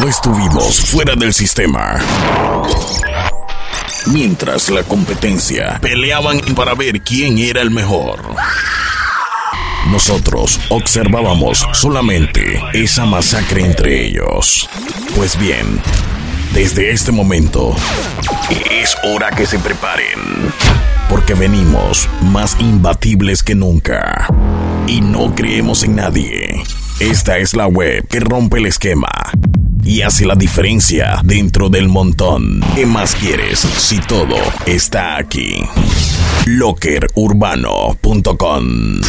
no estuvimos fuera del sistema. Mientras la competencia peleaban para ver quién era el mejor. Nosotros observábamos solamente esa masacre entre ellos. Pues bien, desde este momento es hora que se preparen. Porque venimos más imbatibles que nunca. Y no creemos en nadie. Esta es la web que rompe el esquema y hace la diferencia dentro del montón. ¿Qué más quieres si todo está aquí? Lockerurbano.com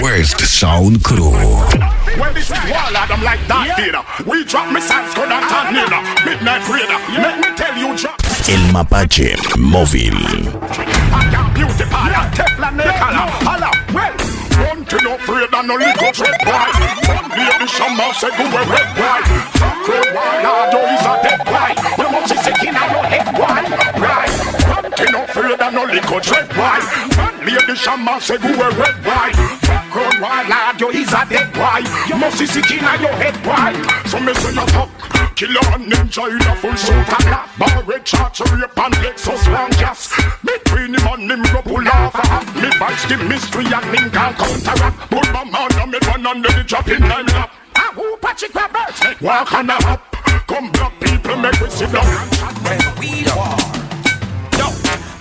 Where's the sound crew? Well, this is Warlord, I'm like that yeah. We drop missiles, go down tornado. Midnight Raider, let me tell you, drop. El Mapache Móvil. Beauty powder, Teflon, color, holla, Don't no afraid of no little dread boy. Some lady shaman say go a red boy. Fuck road warlord, oh he's a dead boy. You must be sick in your head boy. Right. Don't no afraid of no little dread boy. Some lady shaman say go a red boy. Road warlord, oh he's a dead boy. You must be sick in your head boy. So me say you fuck. Killer and ninja in a full suit and black Bar red charge, rape and Lexus one gas Between him and him go pull off Me the mystery and him can counteract Put my man on me one under the drop in nine lap Ah, who Patrick Roberts Walk on a hop Come black people make we sit down We war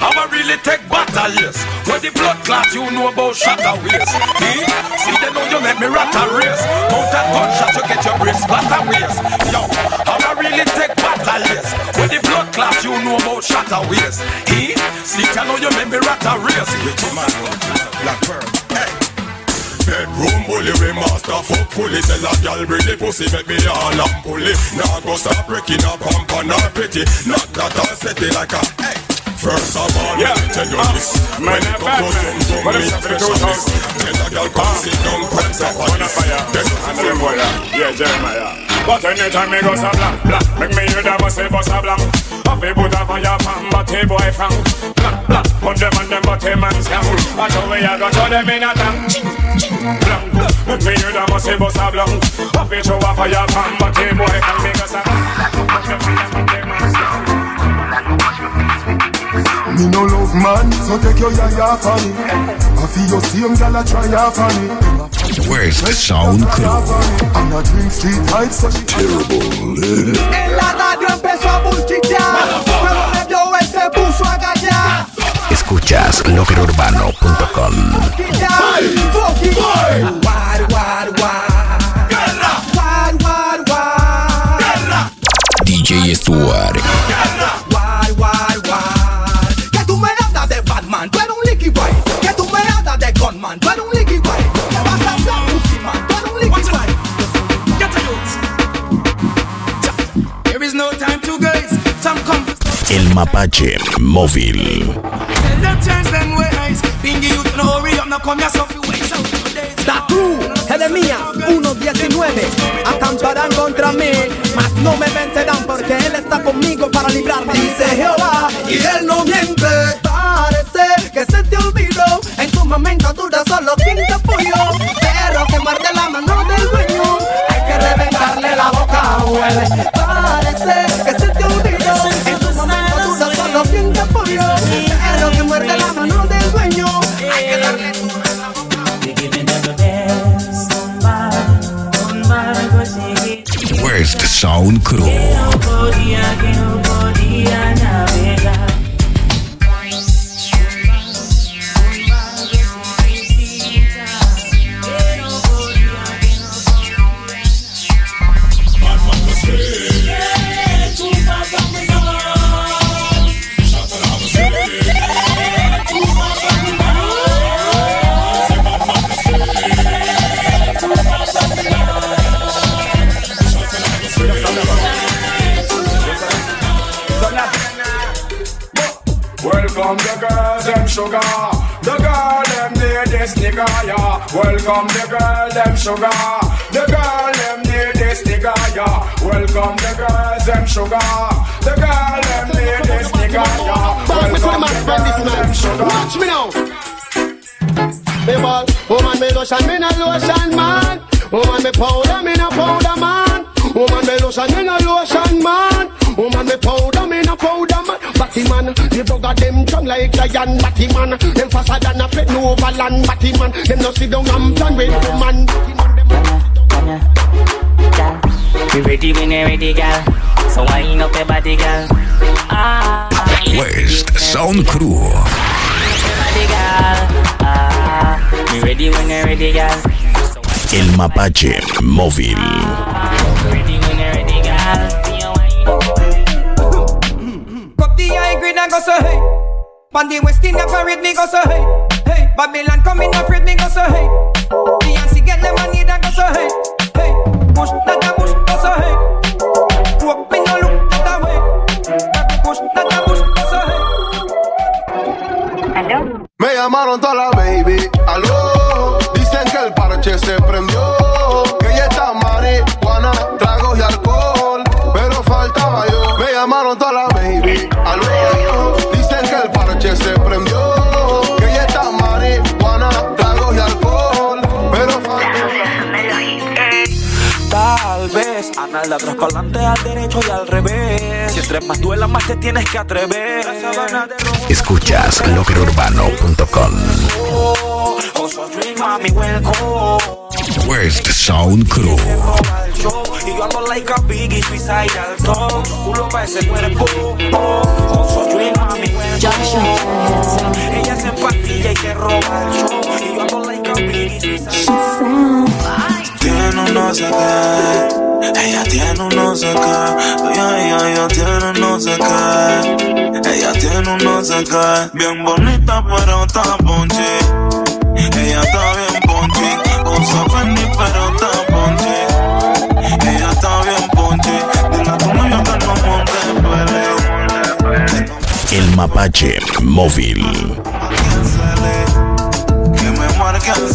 how I really take battle, yes. When the blood clot, you know about shatter ways. Eh? See, they know you make me rat a race. Mount a gunshot, you get your brain splatter ways. Yo, how I really take battle, yes. When the blood clot, you know about shatter ways. Eh? See, they know you make me rat a race. Black Pearl, hey. Bedroom bully, we master fuck fully Tell a gal bring the pussy, make me all and pulley Now go stop breaking up pump on her pretty Not that I'll set it like a, hey First of all, yeah. tell you ah. this. When it comes to some some me specialist Tell a girl come sit down, press up on this Then Yeah, Jeremiah. But anytime me go some blank, blank Make me hear them say a blank Off he put a fire from but he boy from. Blank, blank Put them on them but he man scam. Watch how we a go throw them in a tank Blank Make me hear them say a blank Off he throw a fire from but he boy from. Me go some me no love man, so take your yaya for me. I feel your same a try out for me. Where's the sound crew? I'm not doing street lights, so terrible. En la radio empezó a bullchitar, pero Radio él se puso a gallar. Escuchas. DJ Stuart. El Mapache Móvil. Cruz, Jeremías 1.19 Acamparán contra mí Mas no me vencerán porque nigga, yeah. Welcome the girl, them sugar. The girl, them need this nigga, yeah. Welcome the girls, them sugar. The girl, them need this nigga, yeah. Welcome the girls, them sugar. Watch me now. Hey, ball. Woman me lotion, me no lotion man. Woman me powder, me no powder man. Woman me lotion, me no lotion man. Woman me powder, me no powder man. Batty man, the bugger them strong like giant batty man. Them faster than a plane over land batty man. Them no sit down and plan with woman. Man, them we ready when you're ready, girl. So wind up your body, girl. Ah. West Sound Crew. Body, girl. Ah. Ready ready. El Mapache Móvil. The high and go so hey. Pan the West Indian parade me go so hey. Hey, Babylon come in afraid me go so hey. Beyonce get the money that go so hey. Hey, push that Adelante, al derecho y al revés. Si entre más duela, más te tienes que atrever. Escuchas lockerurbano.com. Welcome. West Sound Crew. Roba el show Y yo ando like a biggie, suicide al top Culo pa' ese cuerpo Also dream, mami, welcome. Ella se empastilla y te roba el show Y yo ando like a biggie, suicide Tiene un no sé qué, ella tiene un no sé qué, ella, ella, ella tiene un no sé qué, ella tiene un no sé qué, bien bonita pero está ponchi, ella está bien ponchi, usa Fendi pero está ponchi, ella está bien ponchi, dile a tu novio que no monte pele, El Mapache Móvil. que me marque el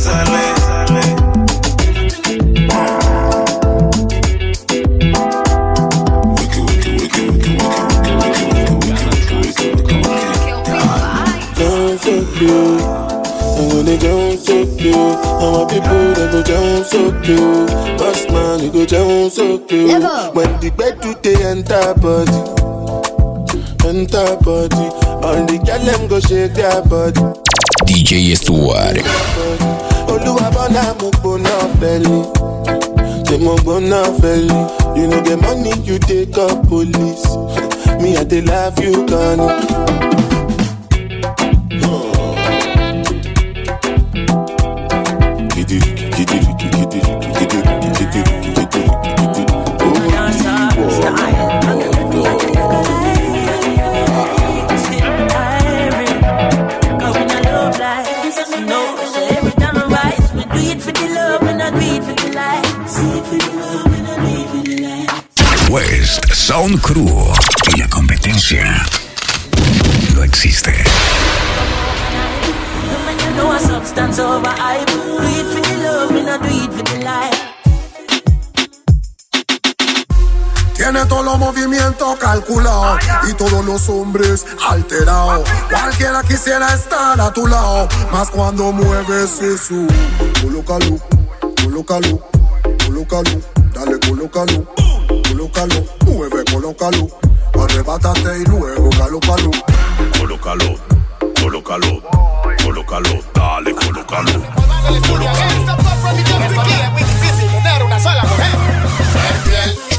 And my people they go down so cute. Boss man, you go down so cute. When the bed do they enter body, enter body. All the girl them go shake their body. DJ Stuart. Olúwa bọ́lá mo gbóná fẹ́lẹ̀. Ṣé mo gbóná fẹ́lẹ̀? You know the money you take up police. Me I dey love you gone. West Sound Crew. Y la competencia no existe. Tiene todos los movimientos calculados y todos los hombres alterados. Cualquiera quisiera estar a tu lado, más cuando mueves eso. Colócalo, colócalo, colócalo, dale, colócalo, colócalo, mueve, colócalo, arrebátate y luego galópalo. Colócalo, colócalo, colócalo, dale, colócalo, colócalo. una sola mujer.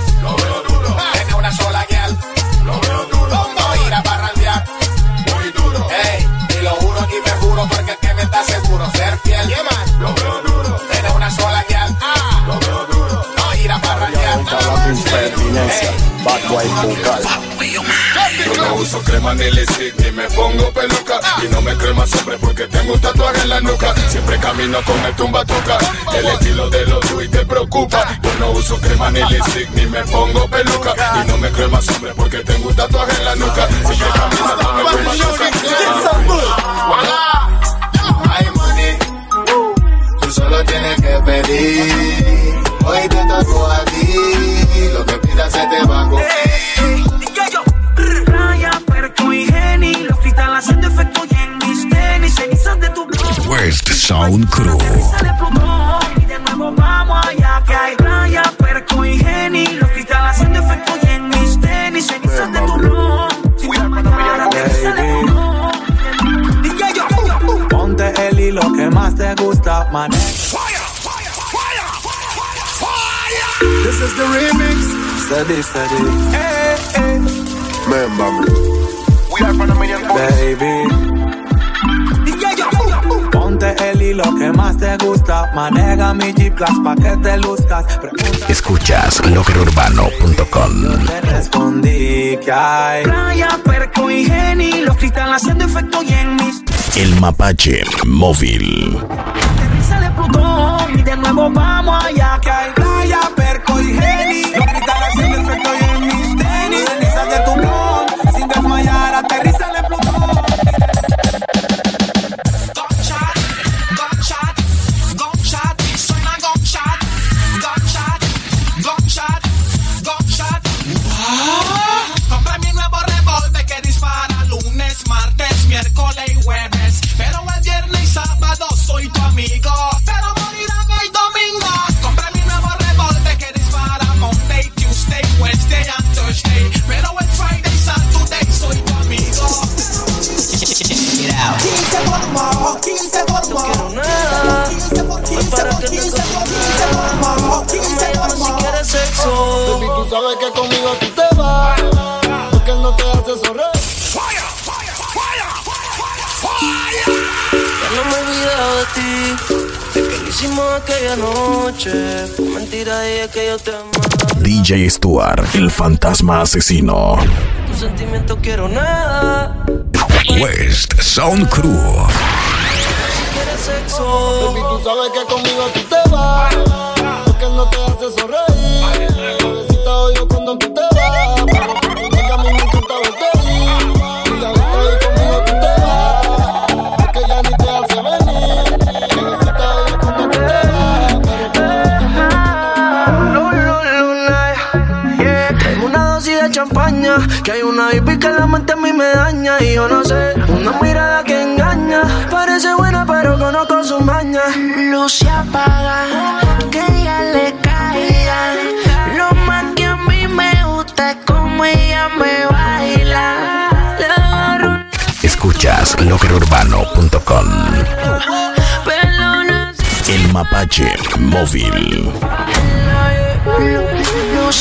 Yo no uso crema ni lipstick ni me pongo peluca. Y no me creo más hombre porque tengo un tatuaje en la nuca. Siempre camino con el tumba tuca El estilo de los y te preocupa. Yo no uso crema ni lipstick ni me pongo peluca. Y no me creo más hombre porque tengo un tatuaje en la nuca. Siempre camino con el tumba tuca Hay money, tú solo tienes que pedir. Hoy te tocó a ti, lo que pidas se te va a cumplir. Raya, perco y geni. Los cristales haciendo efecto y en mis tenis. Cenizas de tu West Sound Crew. Y de nuevo vamos allá que hay playa, perco y geni. Los cristales haciendo efecto y en mis tenis, cenizas de tu ron. Si te mañana te sale DJ yo. Ponte el hilo que más te gusta, man. This is the remix. Steady, steady. Eh, eh. Remember me. We are from the million Baby. Ponte el hilo que más te gusta. Maneja mi Jeep Class pa' que te luzcas. Pregunta Escuchas loquerurbano.com. te respondí que hay. Playa, perco y geni. Los cristales haciendo efecto y en mis El mapache móvil. sale Plutón. Y de nuevo vamos allá que hay Playa, perco y sabes que conmigo tú te vas. Porque él no te hace sonreír. Ya no me he olvidado de ti. De que lo hicimos aquella noche. Fue mentira de que yo te amaba. DJ Stuart, el fantasma asesino. Tu sentimiento quiero nada. West Sound Crew. Si quieres sexo. Baby, tú sabes que conmigo tú te vas. Porque no te hace sonreír. Odio cuando tú te vas. Pero tú que a mí me encanta verte ir. Y la vista ahí conmigo tú te vas. Porque ya ni te hace venir. Bebecita, odio cuando tú te vas. Pero Tengo una dosis de champaña, que hay una baby que la mente a mí me daña y yo no sé, una mirada que engaña, parece buena pero conozco su maña. Luz apaga, como ella me baila. Escuchas lockerurbano.com El mapache móvil. No, no, no,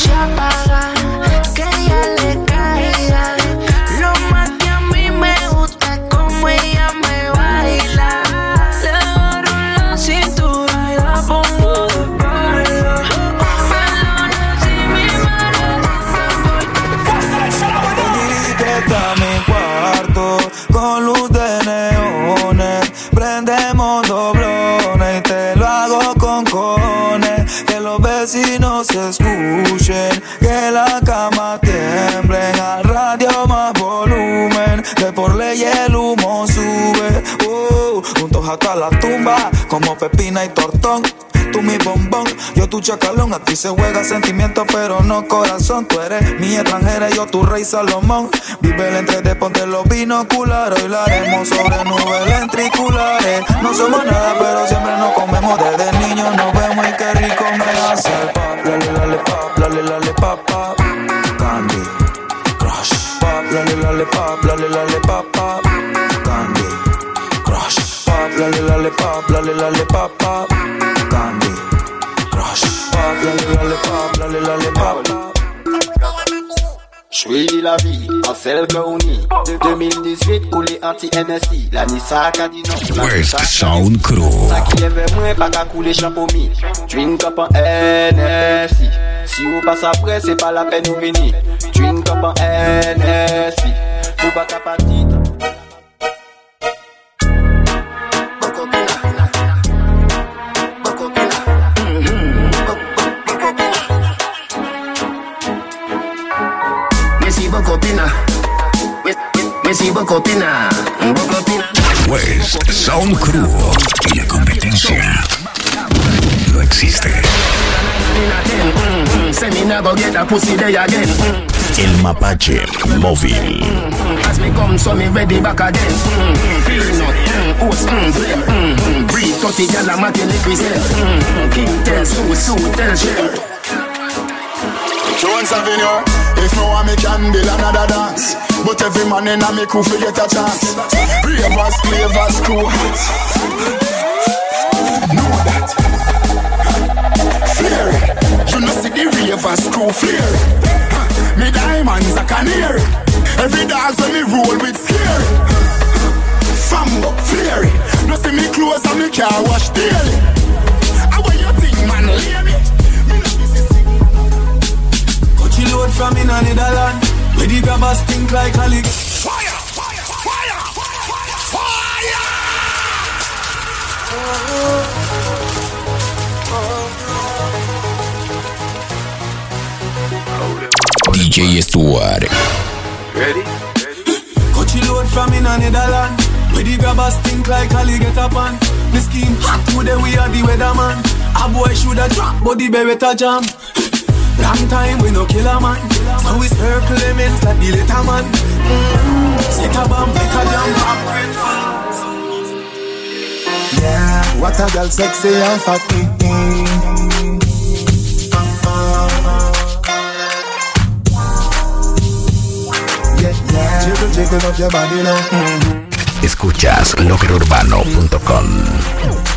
tu chacalón. A ti se juega sentimiento, pero no corazón. Tú eres mi extranjera, yo tu rey Salomón. Vive el entre ponte los binoculares. Hoy la haremos sobre nubes ventriculares. No somos nada, pero siempre nos comemos. Desde niños nos vemos y qué rico me hace el pop. Lale, lale, pop, lale, lale, pop, pop. Candy, crush. Pop, lale, lale, pop, lale, lale, pop, pop. Candy, crush. Pop, lale, lale, pop, lale, lale, pop, pop. la vie, en celle est. De 2018, coulé anti-NSI. La Nissa dit non. West Sound Crew? Qui est pas qu'à couler en NSI. Si vous passe après, c'est pas la peine de venir. Twin Cup en NSI. Messi Bocotina. Bocotina. Bocotina. West, Sound Crew y la competencia no existe. El mapache móvil. Jones Avenue, if no one me can build another dance. But every man in a me crew fi get a chance. Ravers, clavers, crew. Know that. Flare. You know see the ravers crew flare. Me diamonds a canary. Every dog when me roll with scary. Fambo, flare. No see me clothes and me car wash daily. Load from in a Netherland. Where the grabbers stink like a lick. Fire! Fire! Fire! DJ Stuart. Ready? Coachy load from in a Netherland. Where the grabbers stink like a get up on. The scheme hot today we are the weatherman. A boy shoulda drop, but the beretta jam. Long time we no kill a man. So we circle elements like the little man. A bomb, a jam, pop Yeah, what a girl sexy and fat. Mm-hmm.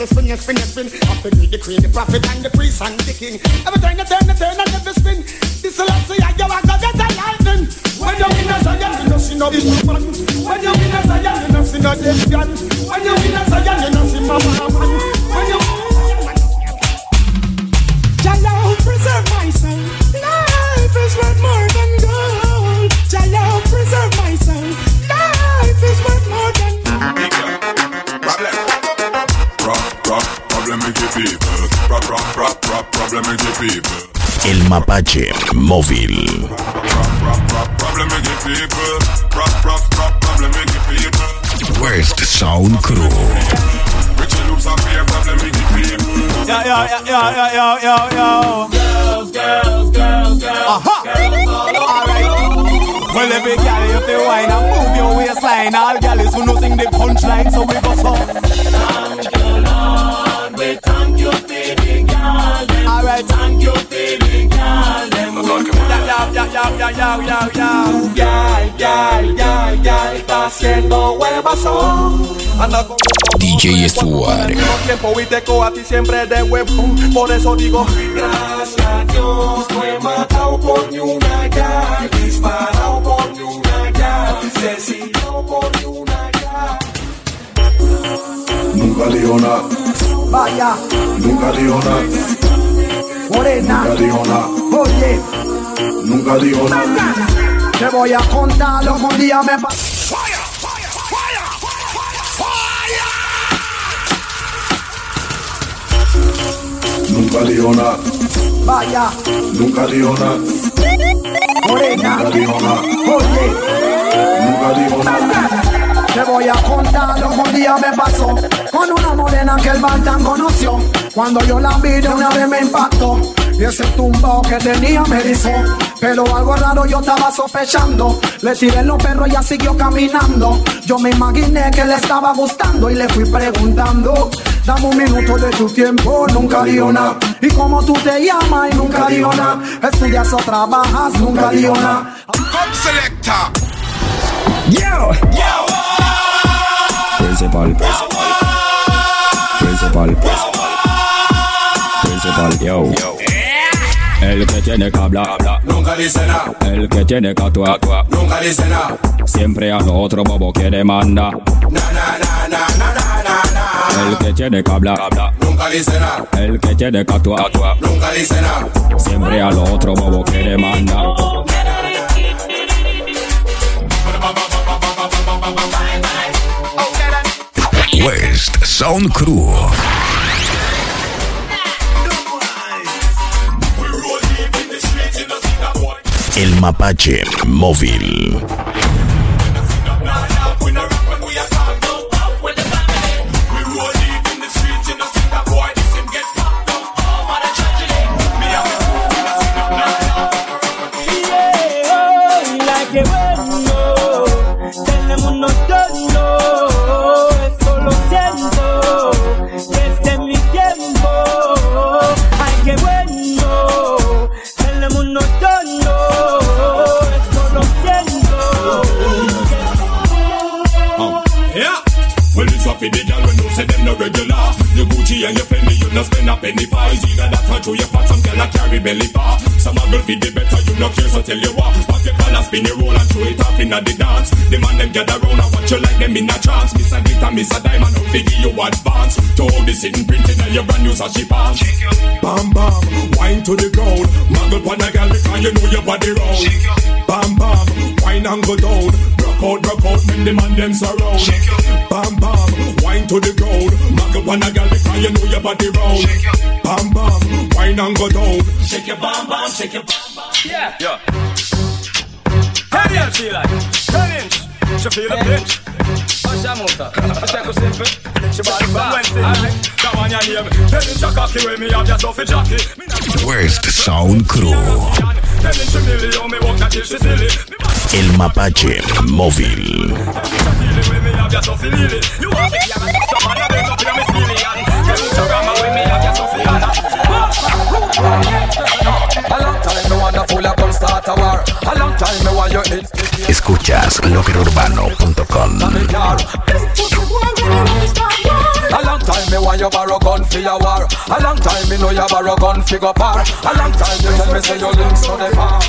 every spin you spin you spin. Up to the queen, the prophet and the priest and the king. Every turn you turn you turn and every spin. This is last year you are gonna get a lightning. When you in a Zion, you know see no big man. When you in a Zion, you know see no gun. When you in a Zion, you know see mama man. When you Jalo, preserve my soul. Life is worth more than gold. Jalo, preserve my soul. Up here, problem with the people. Yo, yo, yo, yo, yo, yo, yo, yo. Girls, girls, girls, girls. Aha. Alright. Well, every gal you feel wine and move your waistline. All gals who know sing the punchline, so we go so. Thank you, Lord. We thank you for the garden. Alright. Thank you for. Gal, gal, gal, gal, está haciendo. Anda con DJ Stuart. tiempo y te cojo a ti siempre de huevo. Por eso digo, Gracias a Dios no he matado por ni una gal, disparado por ni una gal, asesinado por ni una gal. Nunca dijo nada, vaya, nunca dijo nada, morena, nunca dijo nada, oye, nunca dijo nada. te voy a contar lo que un día me pasó. Nunca dijo nada, Vaya, nunca dijo nada, morena, nunca dijo nada, oye. nunca día me pasó Con una morena que el Bantan conoció. Cuando yo la vi de una vez me impactó. Y ese tumbao que tenía me erizó Pero algo raro yo estaba sospechando. Le tiré los perros y ella siguió caminando. Yo me imaginé que le estaba gustando Y le fui preguntando Dame un minuto de tu tiempo, nunca dijo nada Y como tú te llamas y nunca dijo nada. Estudias o trabajas, nunca dijo nada. selector. Yo, Principal. Principal. Principal, yo. El que tiene que hablar, Nunca dice nada, el que tiene que actuar, nunca dice nada. siempre a lo otro bobo que demanda. Na, na, na, na, na, na, na. El que tiene que hablar. Nunca dice nada. El que tiene que actuar. Nunca dice nada. Siempre a lo otro bobo que demanda. West Sound Crew. El mapache móvil. Que oh, Gucci and your Fendi, you no spend a penny for. Either that or through your fat, some girl a carry belly bar. Some a girl feed the better, you no care, so tell you what. Pop your collar, spin your roll and throw it off inna the dance. The man them gather round and watch you like them in a trance. Miss a glitter, miss a diamond, out figure you advance. To all the sitting printed on your brand new sashi pants. Bam bam, wine to the ground. Muggle pon a girl because you know your body round. Bam bam, wine and go down. Broke out, broke out, when the man them surround. Bam bam, wine to the ground. Muggle pon a girl because you know your body round. Bam bam, wine and go down. Shake your bam bam, shake your bam bam. Yeah. Yeah. How do you feel like? Ten inch. She feel the pinch. Jockey. West Sound Crew. El mapache móvil. Escuchas loquerurbano.com. A long time me want you borrow gun for your war. A long time me know you borrow gun for go par. A long time you tell me say your links so they far.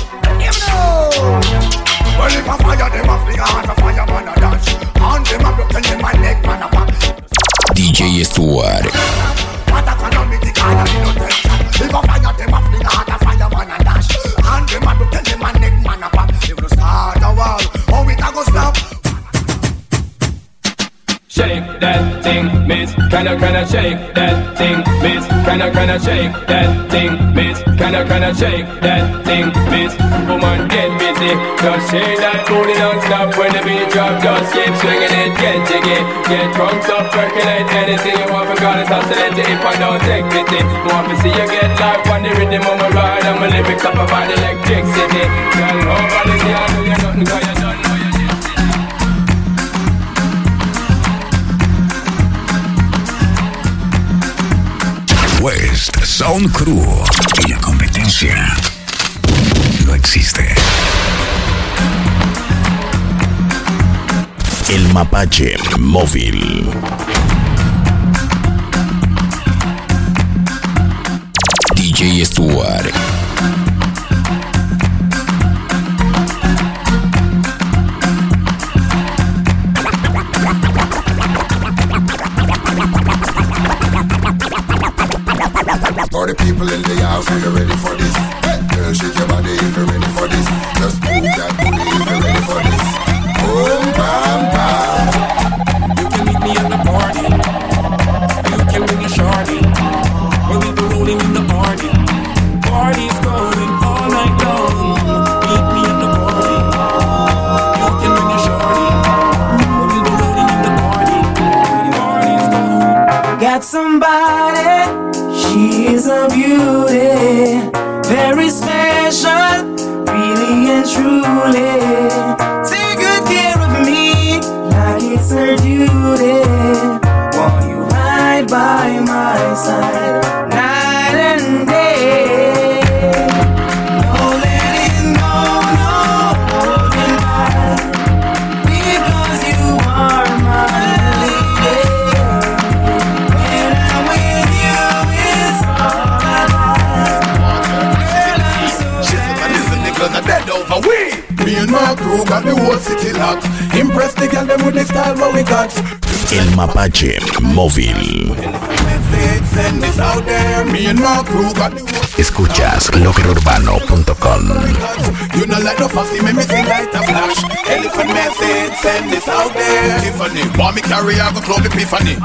Well, if I fire them off the heart, a fire man a dash. And them a broken in my neck, man a pop. DJ Stuart. What a calamity, kind of no tension. If I fire them off the heart, a fire man a dash. And them a broken in my neck, Shake that thing, miss. Kinda, kinda shake that thing, miss. Kinda, kinda shake that thing, miss. Kinda, kinda shake that thing, miss. Woman, get busy. Just shake that booty non-stop when the beat drop. Just keep swinging it, get jiggy. Get drunk, up, percolate anything you want. Forgot it's oscillate it if I don't take pity. Want to see you get live on the rhythm of my ride. And my lyrics up about electricity. Girl, nobody can do you nothing 'cause West Sound Crew. Y la competencia no existe. El mapache móvil. DJ Stuart. People in the house, are you ready for Mache Móvil. Escuchas loquerurbano.com. You know like no fussy, make me a flash. Elephant message, send this out there. Want me carry, I go epiphany.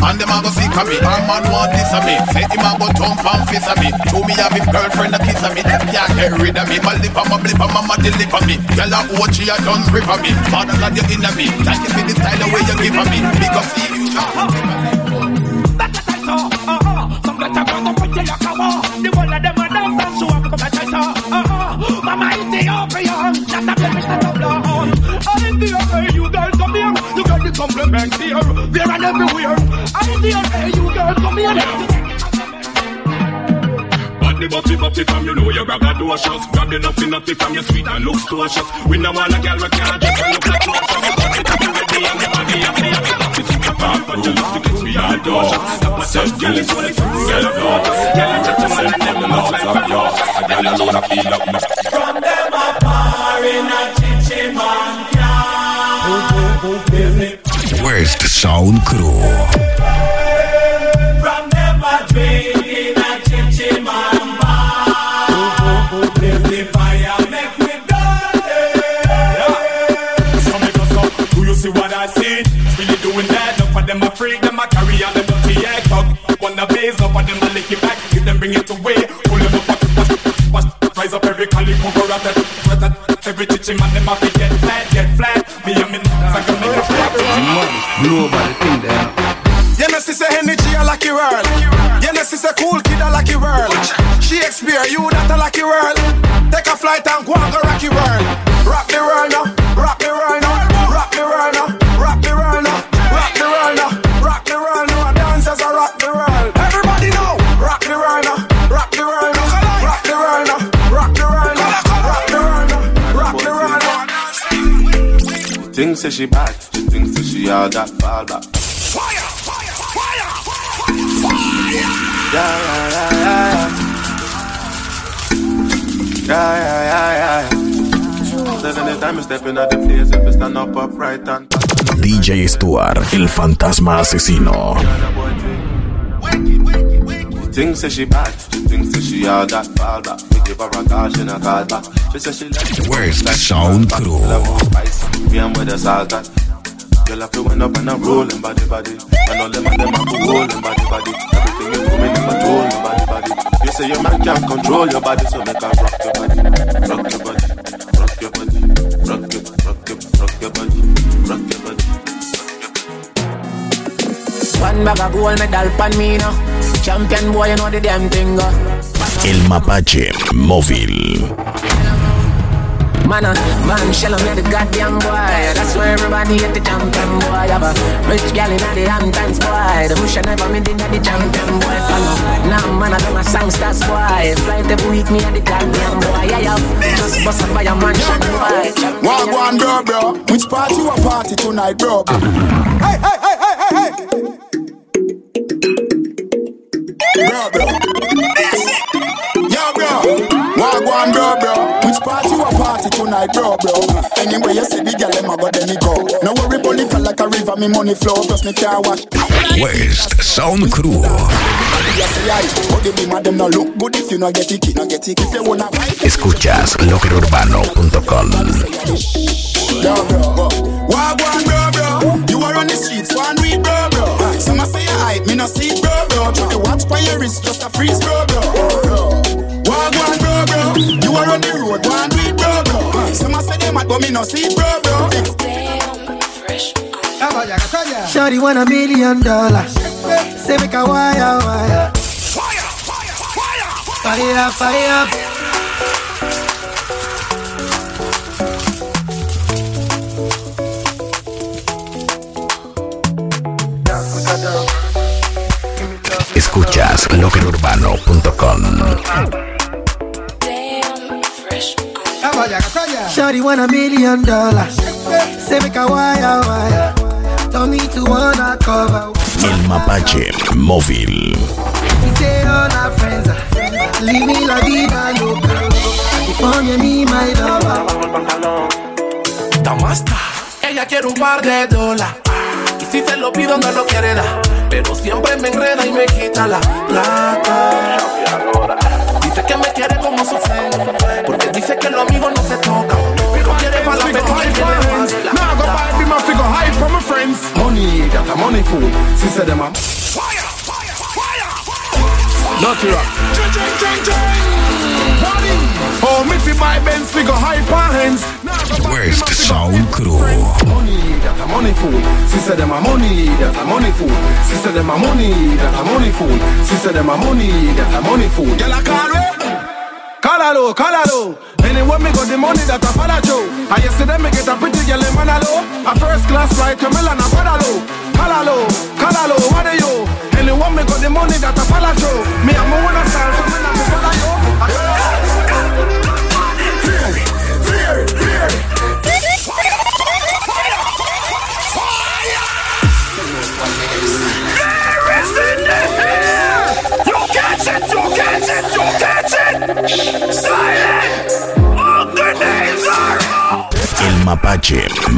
And them go see me. A man want this me. Say him go thump and me. Show me girlfriend a kiss me. Them can't get rid of me. My lip my blip deliver me. Girl a watch you, a done grip of me. Father you me. Thank you for the style the way you give me. See you. Go pretty a war. The one of them a dance and show up come a try to. Uh-huh. Mama Ethiopian, that's a blemish, that's a blood. I'm the way you girls come here. You get the compliment here, there and everywhere. I'm the way you girls come here. Body butty butty from you know you braggadocious Grab the nutty nutty from your sweet and looks cautious We no want a girl we can't and look like cautious Body tappy ready and the body and me and me Tappy think apart but you to get me all cautious That my girl is what it's girl of yours Girl I chat to man and them love like a yours A girl alone I feel up me From them a bar in a chichi man West Sound Crew? That, enough of them a freak Them a carry on them dirty egg talk Wanna blaze up of them a lick it back If them bring it away, pull them up Watch, watch, rise up every calico rat Every chichi man them a fi get flat, get flat Me and me I can make it flat Blow over the thing there. You know, she say energy a lucky world. You know, she say cool kid a lucky world. Shakespeare, you that a lucky world. Take a flight and go and go rocky world. Now. She thinks that she bad, she thinks that she all that fall back. Yeah, yeah, yeah, yeah, yeah. Yeah, yeah, yeah, yeah. Said anytime you step in at the place, if you stand up upright and DJ Stuart, el fantasma asesino. She thinks that she bad, she thinks that she all that fall back. We give her a call, she not call back. She says she like West Sound Crew? spice, me and with the salt that. Girl, I feel went up and I'm rolling body body. And all them and them are rolling body body. Everything is coming in control your body body. You say your man can't control your body, so make her rock your body, rock your body, rock your body, rock your, rock your, rock your body, rock your body. One bag of gold medal pan me now. Champion boy, you know the damn thing. uh. El Mapache Móvil. Man, uh, man, shell me the goddamn boy. That's why everybody hate the champion boy. Have a rich gal in the Hamptons boy. The bush never made in the champion boy. Follow. Now, man, I got my song stars boy. Flight every week, me and the goddamn boy. Yeah, yeah. Just bust up by a mansion boy. One one bro bro, which party you a party tonight bro? Hey hey hey hey hey hey. Bro bro, one bro bro, which party you a party tonight bro bro? Anyway you see the girl them go then me go. No worry political like a river, me money flow plus me car wash. West Sound Crew. You say aye, but the be them no look good if you no get it, no get it. If you wanna buy it, Escuchas loquerurbano.com. Yo, bro. Wagwan, bro, bro. You are on the streets, one week, bro, bro. Some say you hype, me no see bro, bro. Try the watch by your wrist, just a freeze, bro, bro. Wagwan, bro, bro. You are on the road, one week, bro, bro. Some say they mad, but me no see it, bro, bro. Shorty want a million dollars. Say make a wire wire. Fire up, fire up. Escuchas loquerurbano.com. Shorty want a million dollars. Say make a wire wire. Tell me to wanna cover. El Mapache Móvil. He say all our friends Leave me la vida loca. If only me my lover. Damasta, ella quiere un par de dólares. Y Si se lo pido no lo quiere dar, pero siempre me enreda y me quita la plata. Dice que me quiere como su porque dice que los amigos no se tocan. Pero quiere para la pequeña y tiene más de la Now go buy me my figure high from my friends. Money, got a money fool. She said them a fire, fire, fire. Dirty ah. rock. Oh, me fi buy Benz figure high hands. West Sound Crew. Money, that a money fool. She said them a money, that a money fool. She said them a money, that a money fool. She said them a money, that a money fool. Girl, I call it. Call her low, call her low. Anyway, me got the money that I follow Joe. I yesterday me get a pretty girl in Manalo. A first class flight to Milan and Padalo. Her low, what are you? Anyway, me got the money that I follow Joe. Me I'm a wanna style, so me not follow you. Fear,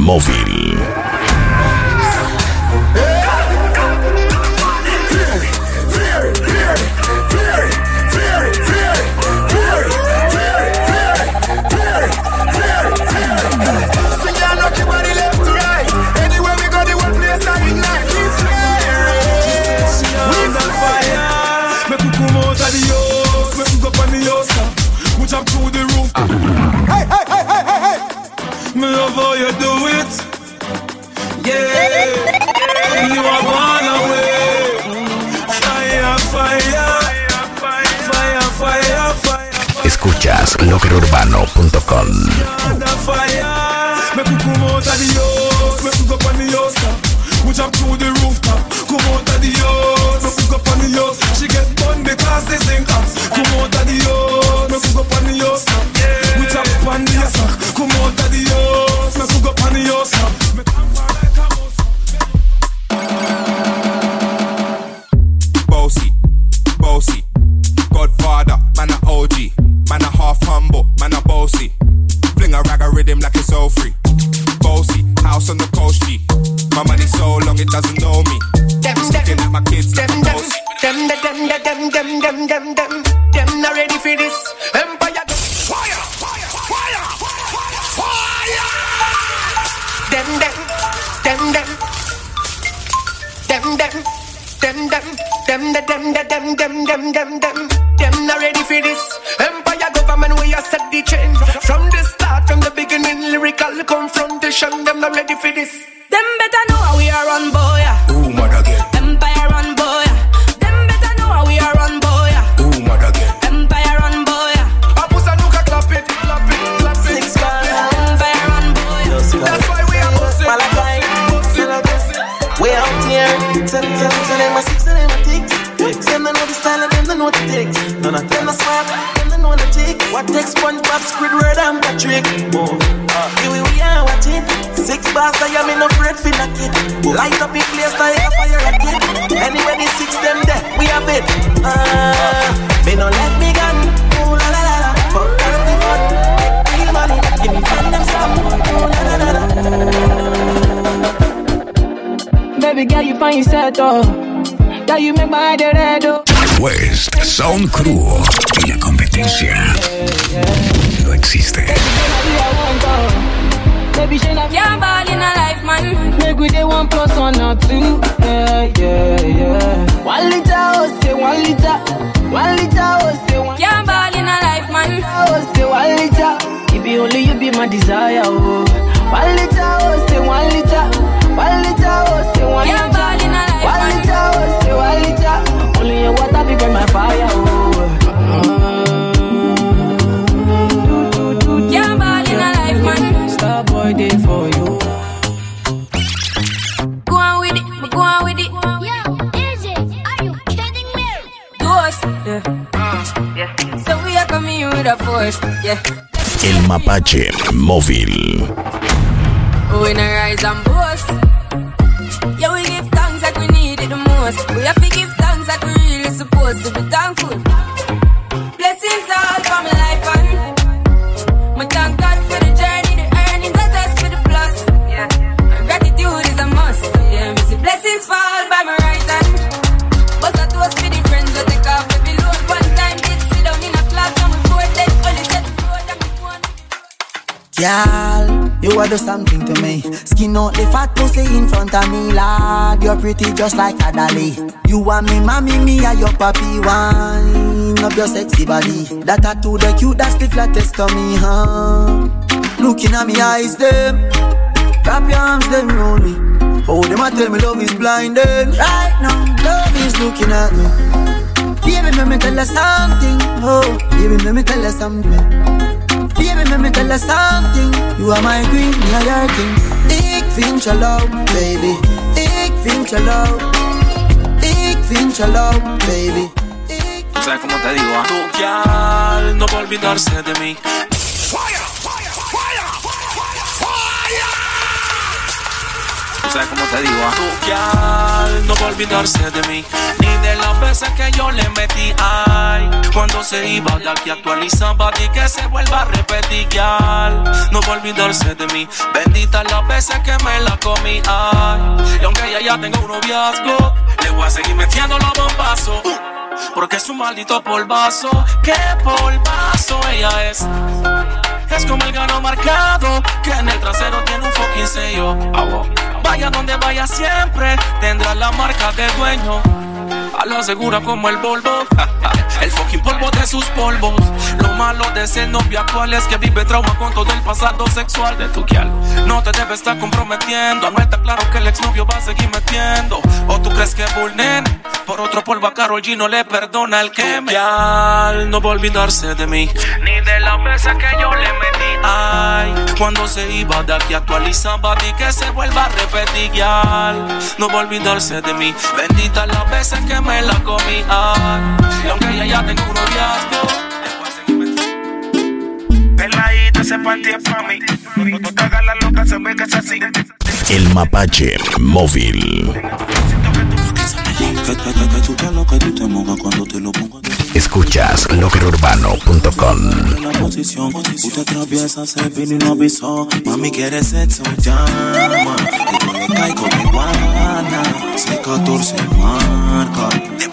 Móvil. OC. West Sound Crew. Y la competencia no existe. Baby, she not Can't ball in a life, man. Make we day one plus one or two. Yeah, yeah, yeah. One liter, oh, say one liter. One liter, oh, say one. Can't ball in a life, man. Oh, say one liter. It be only you be my desire, oh. One liter, oh, say one liter. One liter, oh, say one Can't liter. Oh, say one liter. Only your water be burn my fire, oh. Can't ball in a life, man. Star boy day for you. Go on with it, go on with it. Yo, is? Are you kidding me? Ghost, yeah. Mm, yeah. So we are coming with a force, yeah. El Mapache Móvil. We in a rise and boast most. We have to give thanks that we really supposed to be thankful. Blessings all for my life and my thank God for the journey, the earnings, I just for the plus. Yeah. And gratitude is a must. Yeah, we see blessings fall by my right hand. But I toast for the friends that take off every load. One time did sit down in a class and we pour it Only said the road and we want. Yeah you are do something to me. Skin out the fat pussy in front of me, lad. You're pretty just like a dolly. You want me, mommy, me, and your papi wine up your sexy body. That tattoo, the cute, that's the flattest to me, huh? Looking at me eyes, them. Wrap your arms, them round me. Oh, them a tell me love is blinding. Right now, love is looking at me. Baby, let me tell you something. Oh, baby, let me tell you something. Baby, let me tell you something. You are my queen, me are your king. Ik vind je leuk, baby. Ik vind je leuk. Ik vind je leuk, baby. Tú sabes cómo te digo, ¿ah? Tu gal no va a olvidarse de mí. Sabes cómo te digo, ¿ah? Tu no va a olvidarse de mí. Ni de las veces que yo le metí, ay. Cuando se iba de aquí actualizaba y que se vuelva a repetir. No va a olvidarse de mí. Bendita las veces que me la comí, ay. Y aunque ella ya tenga un noviazgo, le voy a seguir metiendo los bombazos. Porque es un maldito polvazo, qué polvazo ella es. Es como el gano marcado, que en el trasero tiene un fucking sello. Vaya donde vaya siempre, tendrá la marca de dueño. A lo segura como el Volvo, el fucking polvo de sus polvos. Lo malo de ser novio actual es que vive trauma con todo el pasado sexual de tu kial. No te debe estar comprometiendo, no está claro que el exnovio va a seguir metiendo. O tú crees que Bulnen, por otro polvo a Carol G no le perdona el que me. No va a olvidarse de mí, ni de la veces que yo le metí. Ay, cuando se iba de aquí actualizaba y que se vuelva a repetir. Kial no va a olvidarse de mí, bendita las veces que me la comí. Ay, y aunque ella ya tenga un noviazgo. Peladita, ese panty es pa' mí. Cuando tú te hagas la loca, se ve que es así. El mapache móvil. Que, tú te lo que tú te mojas cuando te lo pongo Escuchas logrourbano.com. La posición, usted atraviesa, se vino y no. Mami, quiere sexo, llama. De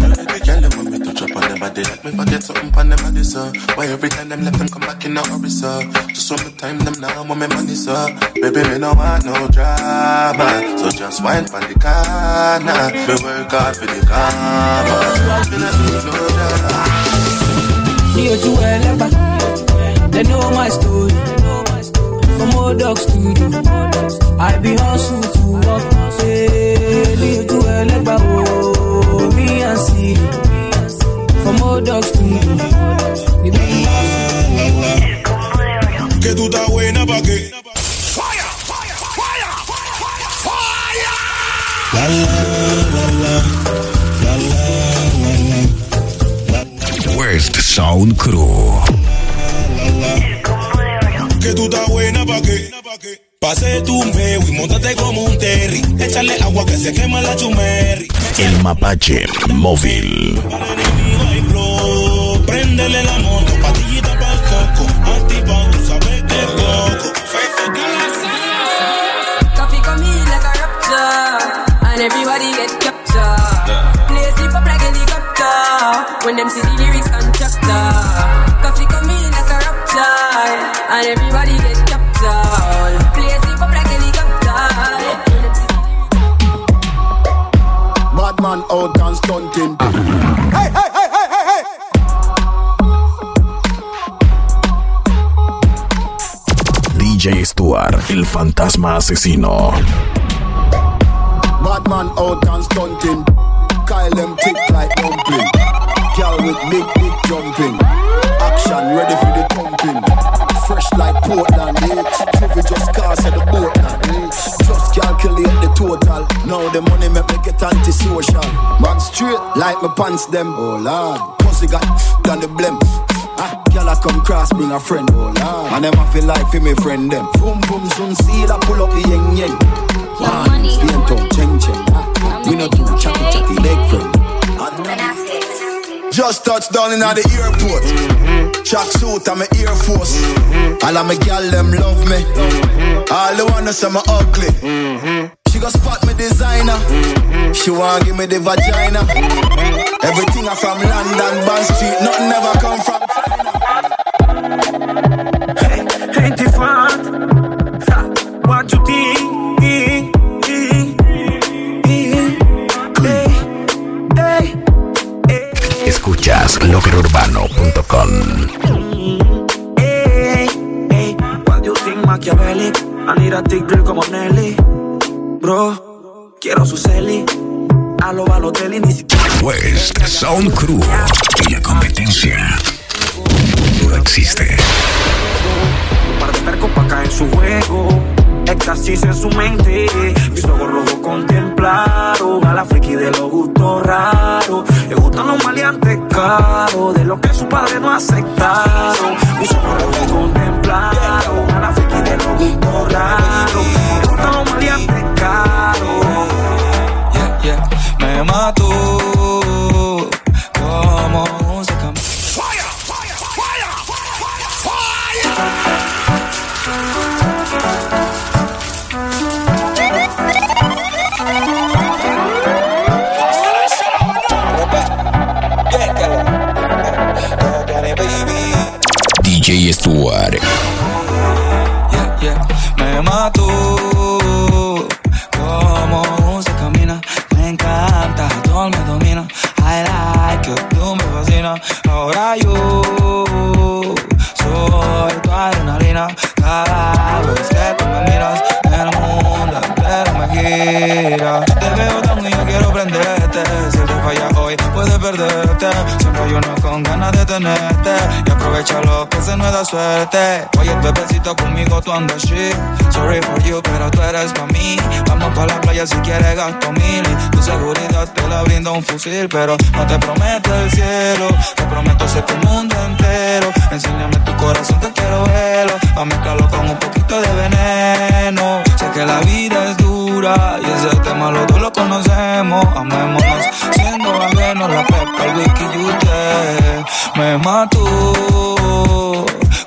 De to drop body Let me forget something on them body, sir. Why every time them left them come back in a hurry, sir? Just one more time them now want me money, sir. Baby, me no want no drama. So just wine for the corner. Me work hard for the karma. Me not need no drama or you They know my story. From old dog studio. I be hustle Crew. Que tú estás buena pa' qué. Pase tu meo y montate como un terry. Échale agua que se quema la chumerri. El mapache móvil. Préndele la moto, patillita pa'l coco. Activa, tú sabes que es poco. Coffee come in like a raptor, and everybody get captured. Play slip up like helicopter when them see the fantasma asesino. Bad man out and stunting. Kyle them tick like dumpling. Girl with big, big jumping. Action ready for the thumping. Fresh like Portland, eh? Trivy just cast at the boat eh? Just calculate the total. Now the money make me get antisocial. Man straight like my pants them. Oh lord, pussy got done the blem. Ah, girl I come cross, bring a friend. Oh lord, and them I feel like for me friend them. Boom boom soon see that pull up the yeng yeng. Man, stay town, cheng cheng. Ah, We no do chatty chatty leg friend. Just touched down in the airport. Track suit and my Air Force. All of my gal them love me. All the wanna say me ugly. She go spot me designer. She want give me the vagina. Everything I from London, Bond Street, nothing ever come from Ain't it fun? Ha, What you think? Escuchas lockerurbano.com. Hey, hey, what do you think Machiavelli? I need a thick drill como Nelly. Bro, quiero su celi. A lo Balotelli ni siquiera. West Sound Crew y la competencia no existe. Un par de percos pa' caer en su juego. Éxtasis en su mente. Mis ojos rojos contemplaron a la friki de los gustos raros. Le gustan los maleantes caros, de lo que su padre no aceptaron. Mis ojos rojos contemplaron Pero no te prometo el cielo. Te prometo ser tu mundo entero. Enséñame tu corazón que quiero verlo. A mezclarlo con un poquito de veneno. Sé que la vida es dura. Y ese tema los dos lo conocemos. Amémonos siendo ajenos. La pepa, el whisky y usted. Me mató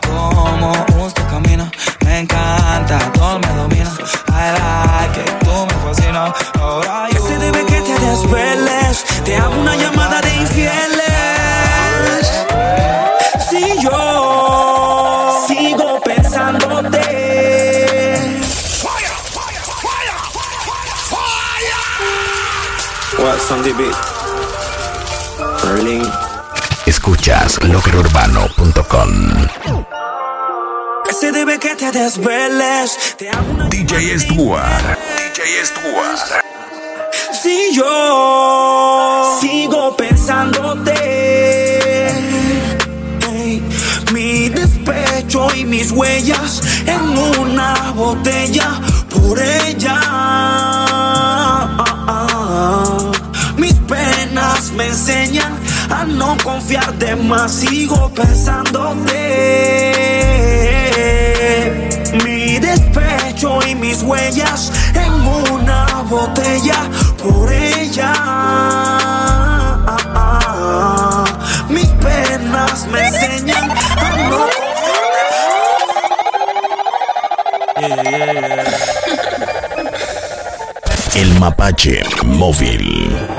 como usted camina. Me encanta, todo me domina. I like it, tú me fascinas. Ahora ¿Qué yo. se debe que te desveles? Te hago una llamada de infieles. Si yo sigo pensándote. What's on the beat? Berlin. Escuchas lockerurbano.com. ¿Qué se debe que te desveles? Te hago una DJ Stuart. DJ Stuart. Si yo sigo pensándote, mi despecho y mis huellas en una botella por ella. Mis penas me enseñan a no confiar de más, sigo pensándote. Mi despecho y mis huellas en una botella El Mapache Móvil.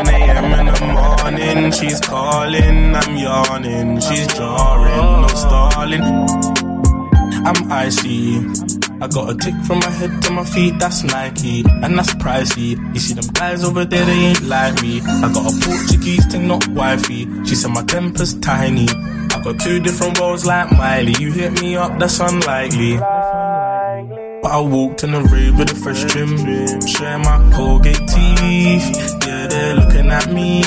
a.m. in the morning, she's calling. I'm yawning, she's jarring, no stalling. I'm icy. I got a tick from my head to my feet, that's Nike, and that's pricey. You see them guys over there, they ain't like me. I got a Portuguese thing, not wifey. She said my temper's tiny. I got two different roles like Miley. You hit me up, that's unlikely. But I walked in the rave with a fresh trim, sharing my Colgate teeth. Yeah, they're looking at me,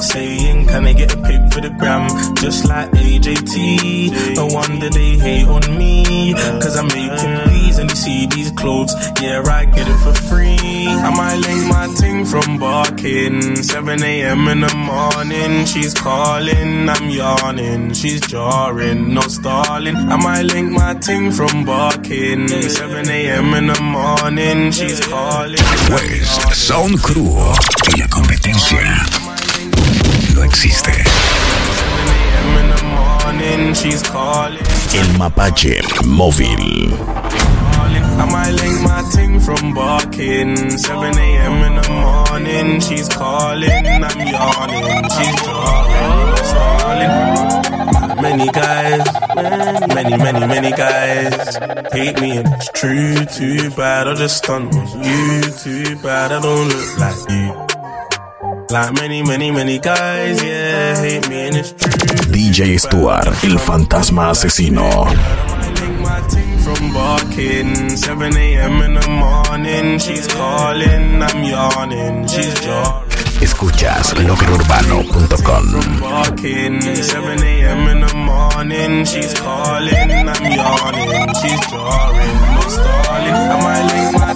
saying, Can I get a pic for the gram? Just like AJT. No wonder they hate on me, cause I'm making and these see these clothes, yeah, I get it for free. I might link my ting from barking. 7 a.m. in the morning, she's calling, I'm yawning, she's jarring, no stalling. I might link my ting from barking. 7 a.m. in the morning, she's calling. West Sound Crew y la competencia no existe. El Mapache Móvil. I might link my ting from barking. 7 a.m. in the morning, she's calling. I'm yawning, she's drawing, stalling. Many guys, many, many, many guys hate me, and it's true. Too bad, I just stunt on you. Too bad, I don't look like you. Like many, many, many guys, yeah, hate me and it's true. DJ Stuart, el fantasma asesino. From barking, 7 a.m. in the morning, she's calling, I'm yawning, she's jarring. Escuchas barking, 7 a.m. in the morning, she's calling, I'm yawning, she's jarring, no stalling. I might